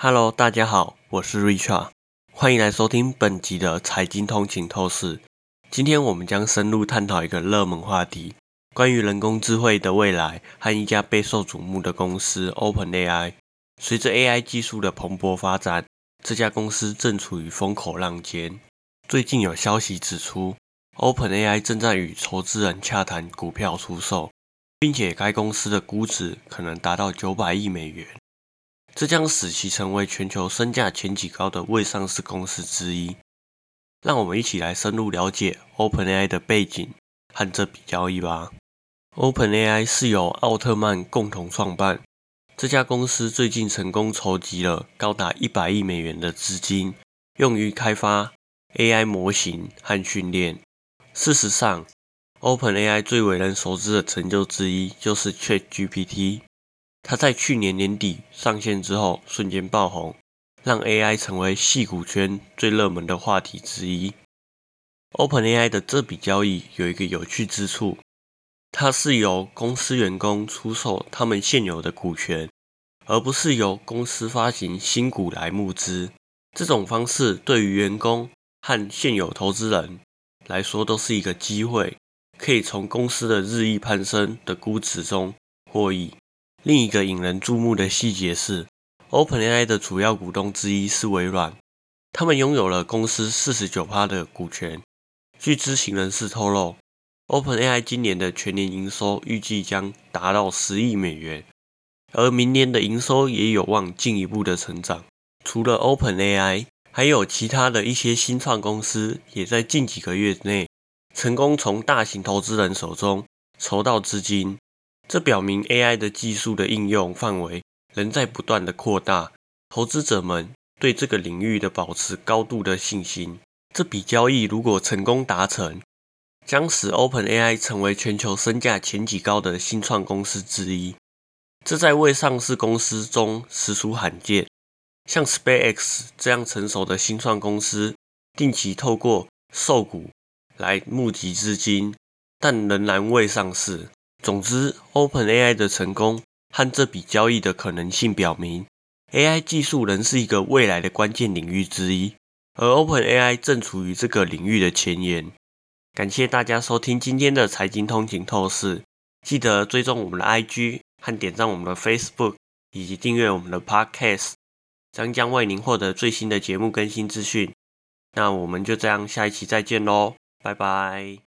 Hello，大家好，我是 Richard，欢迎来收听本集的财经通勤透视。今天我们将深入探讨一个热门话题，关于人工智慧的未来和一家备受瞩目的公司 OpenAI。随着 AI 技术的蓬勃发展，这家公司正处于风口浪尖。最近有消息指出，OpenAI 正在与投资人洽谈股票出售，并且该公司的估值可能达到九百亿美元。这将使其成为全球身价前几高的未上市公司之一。让我们一起来深入了解 OpenAI 的背景和这笔交易吧。OpenAI 是由奥特曼共同创办，这家公司最近成功筹集了高达一百亿美元的资金，用于开发 AI 模型和训练。事实上，OpenAI 最为人熟知的成就之一就是 ChatGPT。它在去年年底上线之后，瞬间爆红，让 AI 成为戏股圈最热门的话题之一。OpenAI 的这笔交易有一个有趣之处，它是由公司员工出售他们现有的股权，而不是由公司发行新股来募资。这种方式对于员工和现有投资人来说都是一个机会，可以从公司的日益攀升的估值中获益。另一个引人注目的细节是，OpenAI 的主要股东之一是微软，他们拥有了公司四十九趴的股权。据知情人士透露，OpenAI 今年的全年营收预计将达到十亿美元，而明年的营收也有望进一步的成长。除了 OpenAI，还有其他的一些新创公司也在近几个月内成功从大型投资人手中筹到资金。这表明 AI 的技术的应用范围仍在不断的扩大，投资者们对这个领域的保持高度的信心。这笔交易如果成功达成，将使 OpenAI 成为全球身价前几高的新创公司之一，这在未上市公司中实属罕见。像 SpaceX 这样成熟的新创公司，定期透过售股来募集资金，但仍然未上市。总之，OpenAI 的成功和这笔交易的可能性表明，AI 技术仍是一个未来的关键领域之一，而 OpenAI 正处于这个领域的前沿。感谢大家收听今天的财经通勤透视，记得追踪我们的 IG 和点赞我们的 Facebook，以及订阅我们的 Podcast，将将为您获得最新的节目更新资讯。那我们就这样，下一期再见喽，拜拜。